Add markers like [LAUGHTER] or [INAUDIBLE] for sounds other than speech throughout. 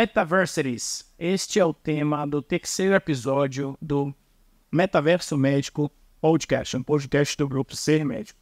Metaversities. Este é o tema do terceiro episódio do Metaverso Médico Podcast, um podcast do grupo Ser Médico.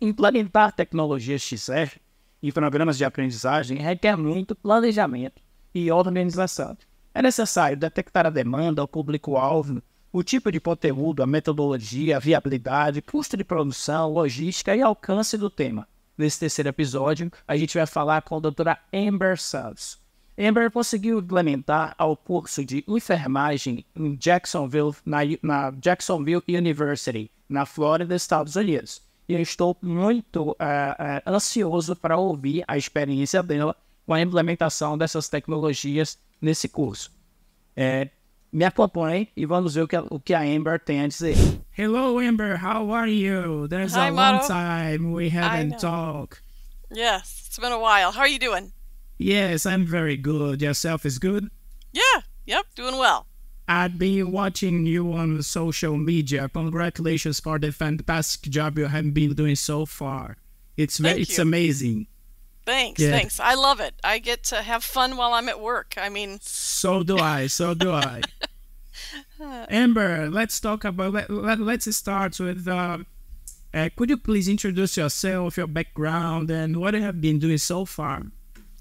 Implementar tecnologias XR em programas de aprendizagem requer muito planejamento e organização. É necessário detectar a demanda, o público-alvo, o tipo de conteúdo, a metodologia, a viabilidade, custo de produção, logística e alcance do tema. Nesse terceiro episódio, a gente vai falar com a doutora Amber Santos Amber conseguiu implementar ao curso de enfermagem em Jacksonville, na, na Jacksonville University, na Flórida, Estados Unidos. E eu estou muito uh, uh, ansioso para ouvir a experiência dela com a implementação dessas tecnologias nesse curso. É, me acompanhe e vamos ver o que, a, o que a Amber tem a dizer. Hello, Amber. How are you? There's Hi, a long time we haven't talked. Yes, it's been a while. How are you doing? Yes, I'm very good. Yourself is good? Yeah, yep, doing well. I've been watching you on social media. Congratulations for the fantastic job you have been doing so far. It's Thank it's you. amazing. Thanks, yeah. thanks. I love it. I get to have fun while I'm at work. I mean, so do I. So do I. [LAUGHS] Amber, let's talk about. Let, let, us start with. Uh, uh, could you please introduce yourself, your background, and what you have been doing so far?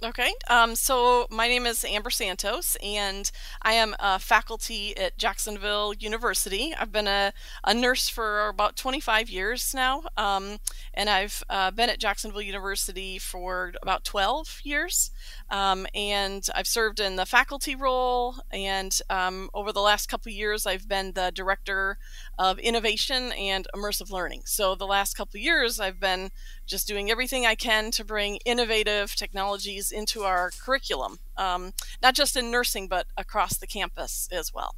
Okay, um, so my name is Amber Santos, and I am a faculty at Jacksonville University. I've been a, a nurse for about 25 years now, um, and I've uh, been at Jacksonville University for about 12 years. Um, and I've served in the faculty role, and um, over the last couple years, I've been the director of innovation and immersive learning. So the last couple years, I've been just doing everything I can to bring innovative technologies into our curriculum, um, not just in nursing, but across the campus as well.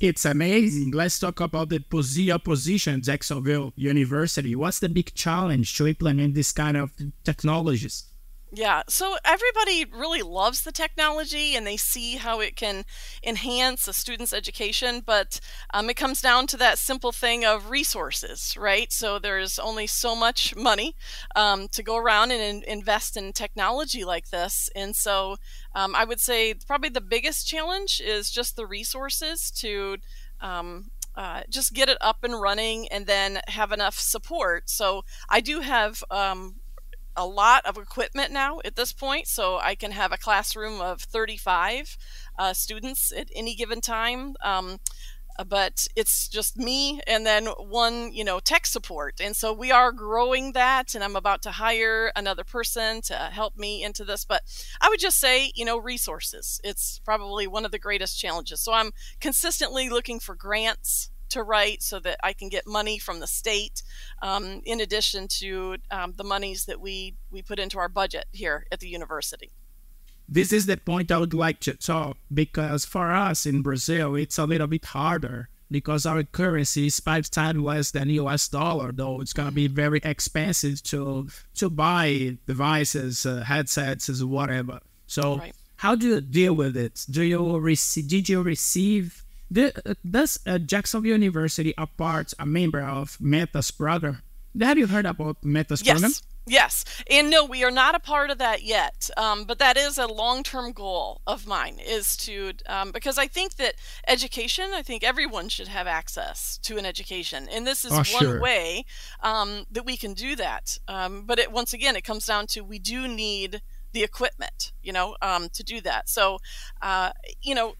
It's amazing. Let's talk about the position Jacksonville University. What's the big challenge to implement this kind of technologies? Yeah, so everybody really loves the technology and they see how it can enhance a student's education, but um, it comes down to that simple thing of resources, right? So there's only so much money um, to go around and in- invest in technology like this. And so um, I would say probably the biggest challenge is just the resources to. Um, uh, just get it up and running and then have enough support. So I do have um, a lot of equipment now at this point, so I can have a classroom of 35 uh, students at any given time. Um, uh, but it's just me and then one you know tech support and so we are growing that and i'm about to hire another person to help me into this but i would just say you know resources it's probably one of the greatest challenges so i'm consistently looking for grants to write so that I can get money from the state, um, in addition to um, the monies that we, we put into our budget here at the university. This is the point I would like to talk because for us in Brazil, it's a little bit harder because our currency is five times less than US dollar, though it's going to be very expensive to to buy devices, uh, headsets, whatever. So, right. how do you deal with it? Do you receive? Did you receive the, does uh, Jacksonville University a part, a member of Meta's program? Have you heard about Meta's yes. program? Yes, and no, we are not a part of that yet. Um, but that is a long-term goal of mine, is to um, because I think that education. I think everyone should have access to an education, and this is oh, one sure. way um, that we can do that. Um, but it, once again, it comes down to we do need the equipment, you know, um, to do that. So, uh, you know,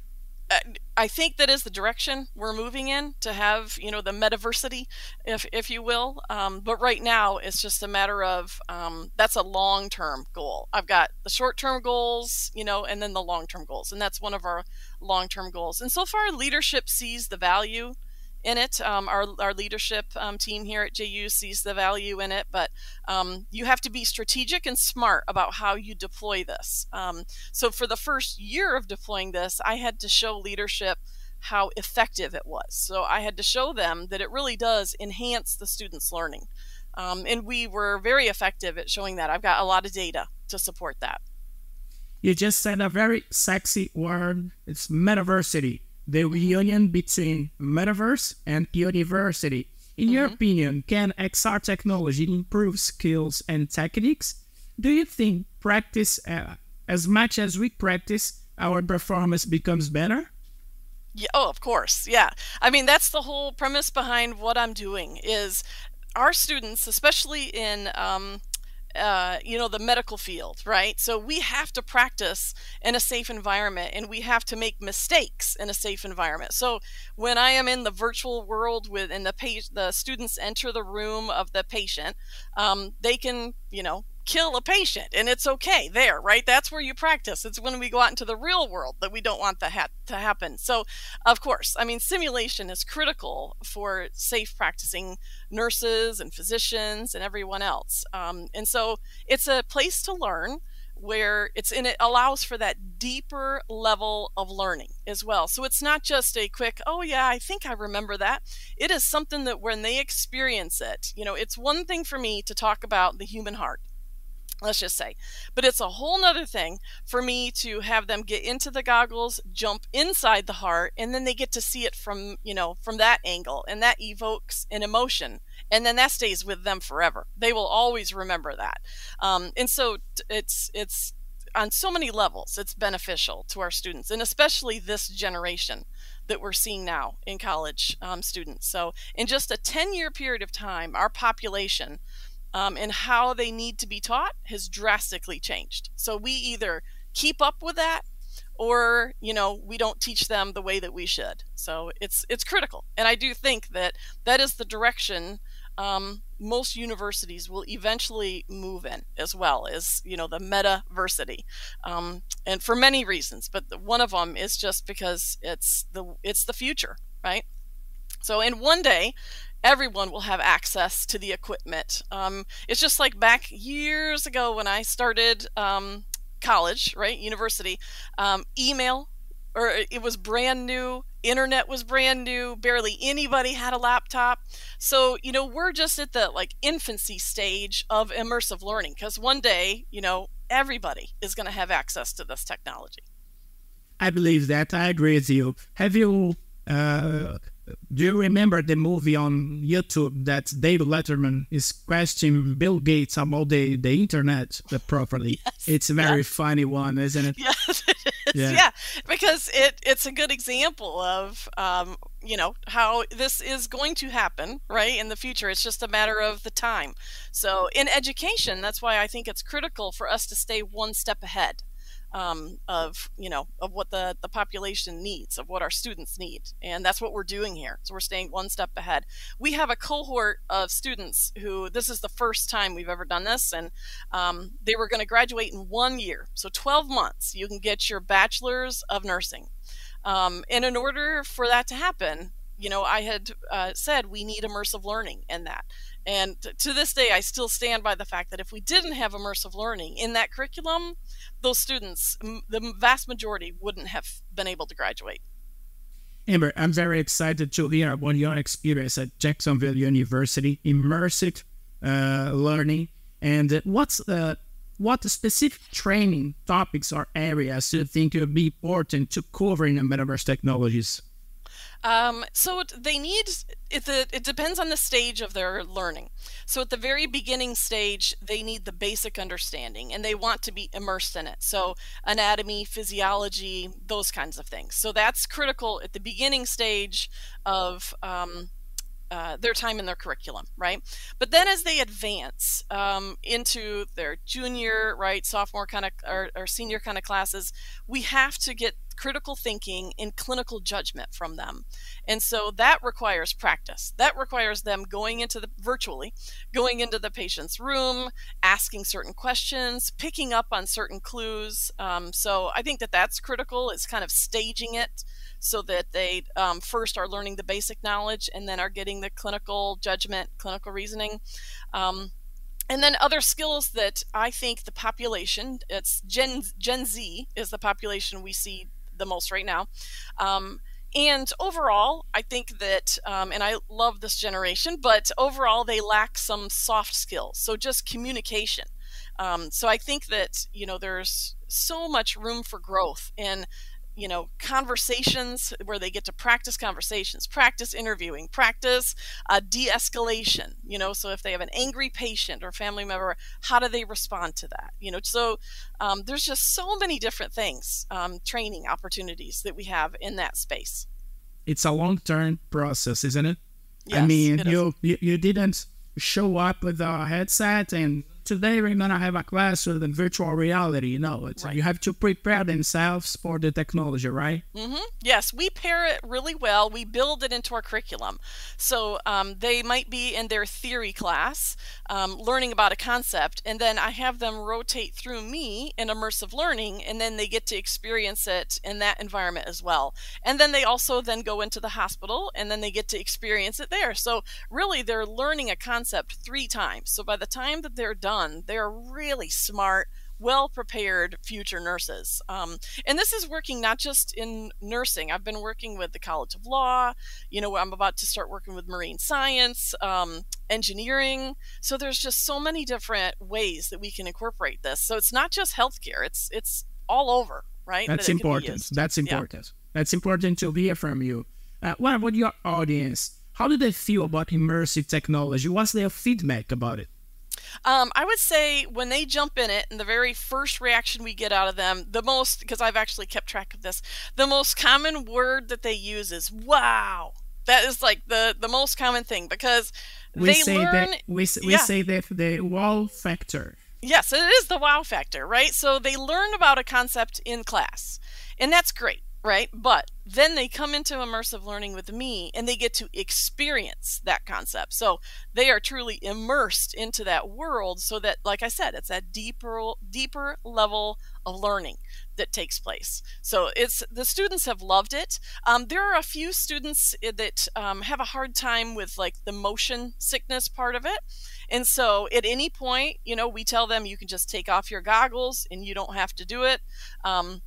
I think that is the direction we're moving in to have, you know, the metaversity, if, if you will. Um, but right now, it's just a matter of um, that's a long term goal. I've got the short term goals, you know, and then the long term goals. And that's one of our long term goals. And so far, leadership sees the value in it. Um, our, our leadership um, team here at JU sees the value in it, but um, you have to be strategic and smart about how you deploy this. Um, so, for the first year of deploying this, I had to show leadership how effective it was. So, I had to show them that it really does enhance the students' learning. Um, and we were very effective at showing that. I've got a lot of data to support that. You just said a very sexy word. It's metaversity the reunion between metaverse and university. In mm-hmm. your opinion, can XR technology improve skills and techniques? Do you think practice, uh, as much as we practice our performance becomes better? Yeah, oh, of course. Yeah. I mean, that's the whole premise behind what I'm doing is our students, especially in um, uh, you know the medical field right? So we have to practice in a safe environment and we have to make mistakes in a safe environment. So when i am in the virtual world with and the page the students enter the room of the patient um, they can you know kill a patient and it's okay there right? That's where you practice. It's when we go out into the real world that we don't want that ha- to happen. So of course i mean simulation is critical for safe practicing nurses and physicians and everyone else. Um, and so it's a place to learn where it's in it allows for that deeper level of learning as well. So it's not just a quick oh yeah i think i remember that. It is something that when they experience it you know it's one thing for me to talk about the human heart let's just say. But it's a whole nother thing for me to have them get into the goggles, jump inside the heart, and then they get to see it from, you know, from that angle. And that evokes an emotion. And then that stays with them forever. They will always remember that. Um, and so it's, it's, on so many levels, it's beneficial to our students, and especially this generation that we're seeing now in college um, students. So, in just a 10 year period of time, our population um, and how they need to be taught has drastically changed. So we either keep up with that or you know we don't teach them the way that we should. So it's it's critical. And i do think that that is the direction um, most universities will eventually move in as well as you know the metaversity um, and for many reasons but one of them is just because it's the it's the future right? So in one day everyone will have access to the equipment. Um, it's just like back years ago when I started um, college, right, university, um, email, or it was brand new. Internet was brand new. Barely anybody had a laptop. So, you know, we're just at the like infancy stage of immersive learning because one day, you know, everybody is going to have access to this technology. I believe that. I agree with you. Have you uh, do you remember the movie on YouTube that David Letterman is questioning Bill Gates about the, the internet properly? [LAUGHS] Yes, it's a very funny one, isn't it? Yes, [LAUGHS] it is. Yeah. yeah, because it it's a good example of um, you know how this is going to happen right in the future it's just a matter of the time so in education that's why i think it's critical for us to stay one step ahead um, of you know of what the the population needs of what our students need and that's what we're doing here. So we're staying one step ahead. We have a cohort of students who this is the first time we've ever done this and um, they were going to graduate in one year. So 12 months you can get your bachelor's of nursing. Um, and in order for that to happen you know i had uh, said we need immersive learning in that and to this day, I still stand by the fact that if we didn't have immersive learning in that curriculum, those students, the vast majority, wouldn't have been able to graduate. Amber, I'm very excited to hear about your experience at Jacksonville University, immersive uh, learning, and what's uh, what specific training topics or areas you think would be important to cover in metaverse technologies? Um, so they need it. It depends on the stage of their learning. So at the very beginning stage, they need the basic understanding, and they want to be immersed in it. So anatomy, physiology, those kinds of things. So that's critical at the beginning stage of. Um, uh, their time in their curriculum, right? But then as they advance um, into their junior, right, sophomore kind of or, or senior kind of classes, we have to get critical thinking and clinical judgment from them. And so that requires practice. That requires them going into the virtually, going into the patient's room, asking certain questions, picking up on certain clues. Um, so I think that that's critical. It's kind of staging it so that they um, first are learning the basic knowledge and then are getting the clinical judgment, clinical reasoning. Um, and then other skills that I think the population, it's Gen, Gen Z is the population we see the most right now. Um, and overall, I think that, um, and I love this generation, but overall, they lack some soft skills. So just communication. Um, so I think that, you know, there's so much room for growth in you know conversations where they get to practice conversations practice interviewing practice uh, de-escalation you know so if they have an angry patient or family member how do they respond to that you know? So um, there's just so many different things um, training opportunities that we have in that space. It's a long-term process isn't it? Yes, i mean you, you you didn't show up with a headset and today we're gonna have a class with virtual reality. You know, right. you have to prepare themselves for the technology, right? Mm-hmm. Yes, we pair it really well. We build it into our curriculum, so um, they might be in their theory class um, learning about a concept, and then I have them rotate through me in immersive learning, and then they get to experience it in that environment as well. And then they also then go into the hospital, and then they get to experience it there. So really, they're learning a concept three times. So by the time that they're done done. They're really smart, well prepared future nurses. Um, and this is working not just in nursing. I've been working with the College of Law. You know, I'm about to start working with marine science, um, engineering. So there's just so many different ways that we can incorporate this. So it's not just healthcare. It's it's all over, right? That's that important. That's important. Yeah. That's important to hear from you. Uh, what about your audience? How do they feel about immersive technology? What's their feedback about it? Um, I would say when they jump in it, and the very first reaction we get out of them, the most, because I've actually kept track of this, the most common word that they use is "wow." That is like the the most common thing because we they say learn. That, we we yeah. say that the wow factor. Yes, it is the wow factor, right? So they learn about a concept in class, and that's great right? But then they come into immersive learning with me and they get to experience that concept. So they are truly immersed into that world so that like I said, it's that deeper deeper level of learning that takes place. So it's the students have loved it. Um, there are a few students eh, that um, have a hard time with like the motion sickness part of it. And so at any point, you know, we tell them you can just take off your goggles and you don't have to do it. Um,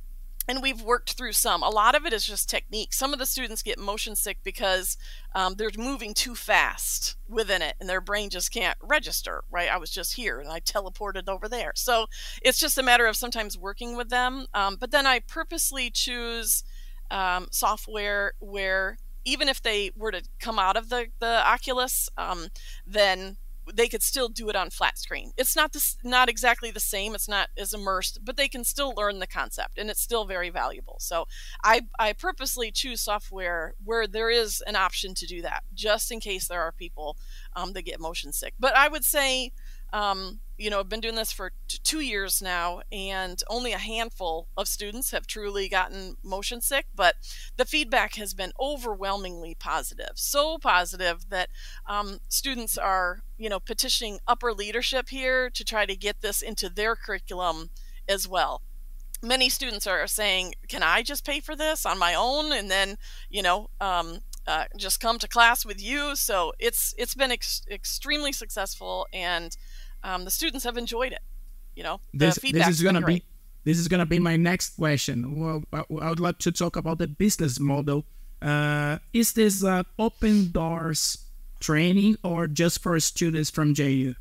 and we've worked through some. A lot of it is just technique. Some of the students get motion sick because um, they're moving too fast within it, and their brain just can't register. Right? I was just here, and I teleported over there. So it's just a matter of sometimes working with them. Um, but then I purposely choose um, software where even if they were to come out of the the Oculus, um, then they could still do it on flat screen. It's not this, not exactly the same. It's not as immersed, but they can still learn the concept, and it's still very valuable. So I I purposely choose software where there is an option to do that, just in case there are people um, that get motion sick. But I would say um, you know, I've been doing this for t- two years now, and only a handful of students have truly gotten motion sick. But the feedback has been overwhelmingly positive, so positive that um, students are, you know, petitioning upper leadership here to try to get this into their curriculum as well. Many students are saying, "Can I just pay for this on my own?" And then, you know, um, uh, just come to class with you. So it's it's been ex- extremely successful, and um, the students have enjoyed it. You know, this, this is gonna be this is gonna be my next question. Well, I would like to talk about the business model. Uh, is this uh, open doors training or just for students from JU?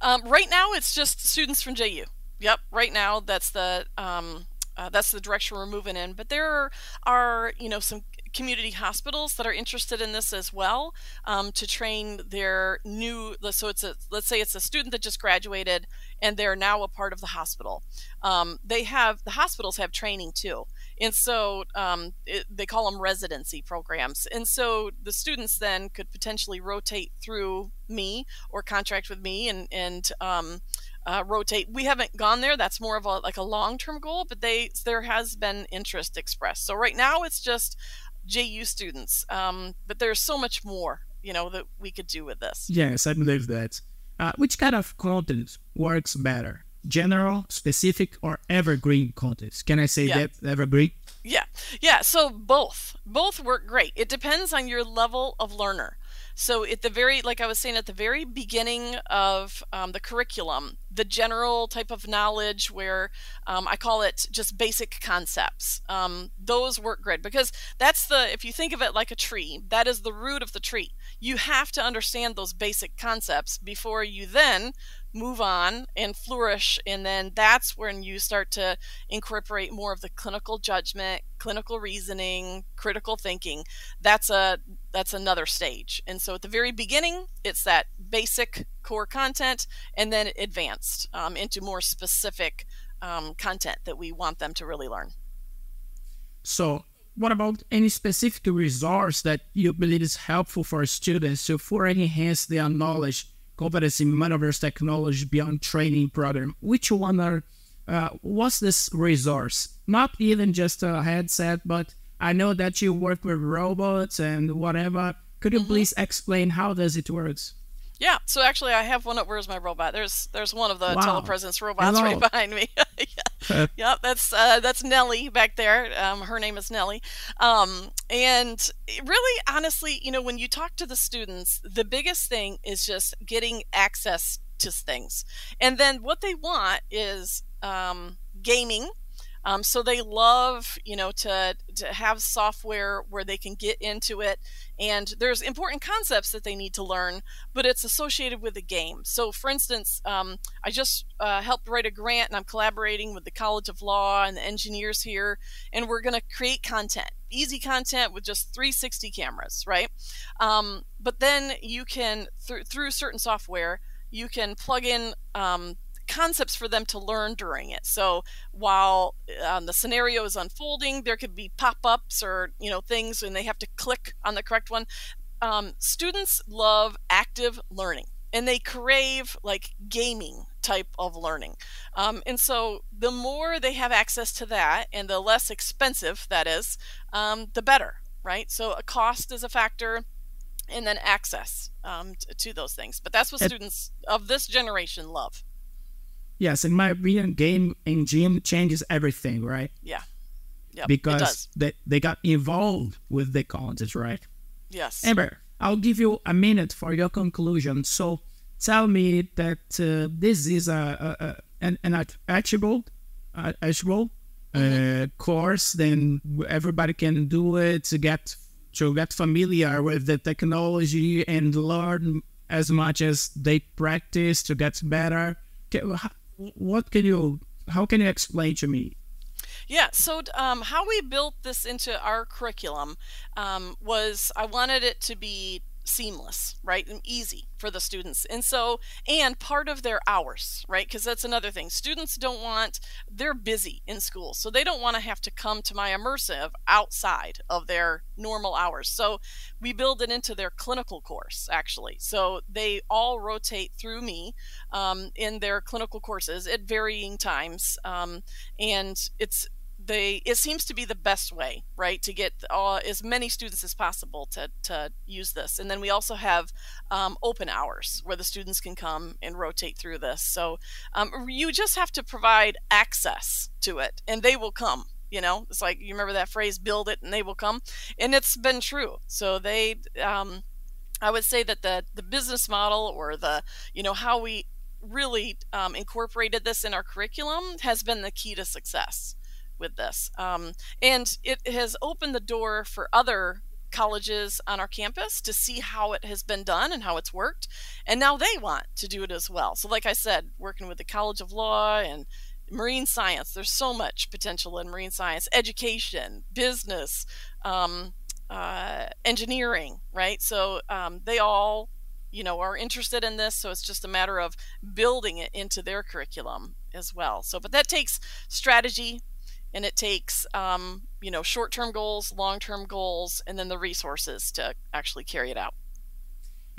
Um, right now, it's just students from JU. Yep, right now that's the um, uh, that's the direction we're moving in. But there are, are you know some community hospitals that are interested in this as well um, to train their new so it's a let's say it's a student that just graduated and they're now a part of the hospital um, they have the hospitals have training too and so um, it, they call them residency programs and so the students then could potentially rotate through me or contract with me and and um, uh, rotate. We haven't gone there. That's more of a like a long term goal, but they there has been interest expressed. So right now it's just JU students. Um, but there's so much more, you know, that we could do with this. Yes, I believe that. Uh, which kind of content works better? General, specific, or evergreen content? Can I say yeah. that evergreen? Yeah, yeah. So both, both work great. It depends on your level of learner. So at the very, like I was saying, at the very beginning of um, the curriculum, the general type of knowledge where um, I call it just basic concepts. Um, those work great because that's the, if you think of it like a tree, that is the root of the tree. You have to understand those basic concepts before you then move on and flourish and then that's when you start to incorporate more of the clinical judgment clinical reasoning critical thinking that's a that's another stage and so at the very beginning it's that basic core content and then advanced um, into more specific um, content that we want them to really learn so what about any specific resource that you believe is helpful for students to further enhance their knowledge competency metaverse technology beyond training program. Which one are, uh, what's this resource? Not even just a headset, but I know that you work with robots and whatever. Could you mm-hmm. please explain how does it works? Yeah, so actually, I have one up. Where's my robot? There's there's one of the wow. telepresence robots Hello. right [LAUGHS] behind me. [LAUGHS] yeah. [LAUGHS] yep, that's uh, that's Nellie back there. Um, her name is Nellie. Um, and really, honestly, you know, when you talk to the students, the biggest thing is just getting access to things, and then what they want is um, gaming um, so they love, you know, to to have software where they can get into it, and there's important concepts that they need to learn, but it's associated with the game. So, for instance, um, I just uh, helped write a grant, and I'm collaborating with the College of Law and the engineers here, and we're going to create content, easy content with just 360 cameras, right? Um, but then you can th- through certain software, you can plug in um, concepts for them to learn during it. So while um, the scenario is unfolding, there could be pop-ups or you know things, and they have to click on the correct one. Um, students love active learning, and they crave like gaming type of learning. Um, and so the more they have access to that, and the less expensive that is, um, the better, right? So a cost is a factor and then access um, to, to, those things. But that's what students of this generation love. Yes, in my opinion, game engine changes everything, right? Yeah. Yep, because they, they got involved with the content, right? Yes. Amber, I'll give you a minute for your conclusion. So tell me that uh, this is a, a, a an, an achievable, uh, achievable mm-hmm. uh, course. Then everybody can do it to get to get familiar with the technology and learn as much as they practice to get better what can you how can you explain to me? Yeah, so um, how we built this into our curriculum um, was I wanted it to be seamless, right? And easy for the students. And so, and part of their hours, right? Because that's another thing. Students don't want, they're busy in school. So they don't want to have to come to my immersive outside of their normal hours. So we build it into their clinical course, actually. So they all rotate through me um, in their clinical courses at varying times. Um, and it's, they it seems to be the best way right to get all, as many students as possible to, to use this. And then we also have um, open hours where the students can come and rotate through this. So um, you just have to provide access to it and they will come you know? It's like you remember that phrase build it and they will come? And it's been true. So they um, i would say that the the business model or the you know how we really um, incorporated this in our curriculum has been the key to success with this. Um, and it has opened the door for other colleges on our campus to see how it has been done and how it's worked. And now they want to do it as well. So, like I said, working with the College of Law and marine science, there's so much potential in marine science, education, business, um, uh, engineering, right? So, um, they all you know are interested in this so it's just a matter of building it into their curriculum as well so but that takes strategy and it takes um, you know short-term goals long-term goals and then the resources to actually carry it out.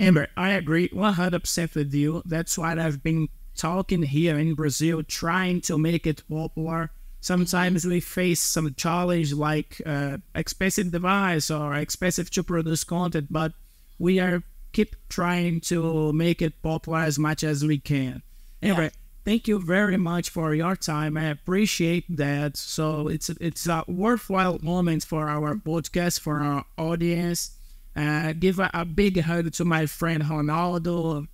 Amber i agree 100% with you. That's why i've been talking here in brazil trying to make it popular. Sometimes we face some challenge like uh, expensive device or expensive to produce content but we are keep trying to make it popular as much as we can. Anyway yeah thank you very much for your time. I appreciate that. So it's it's a worthwhile moment for our podcast for our audience. Uh, give a, a, big hug to my friend Ronaldo.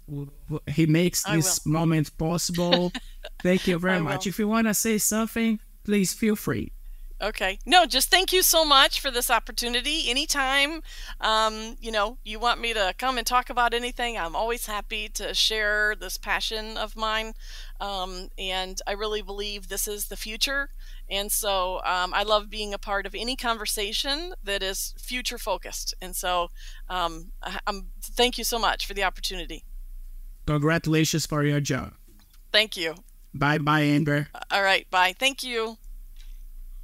He makes this moment possible. [LAUGHS] Thank you very much. If you want to say something, please feel free. Okay. No, just thank you so much for this opportunity. Anytime, um, you know, you want me to come and talk about anything, I'm always happy to share this passion of mine. Um, and I really believe this is the future. And so um, I love being a part of any conversation that is future focused. And so um, I'm, thank you so much for the opportunity. Congratulations for your job. Thank you. Bye bye, Amber. All right. Bye. Thank you.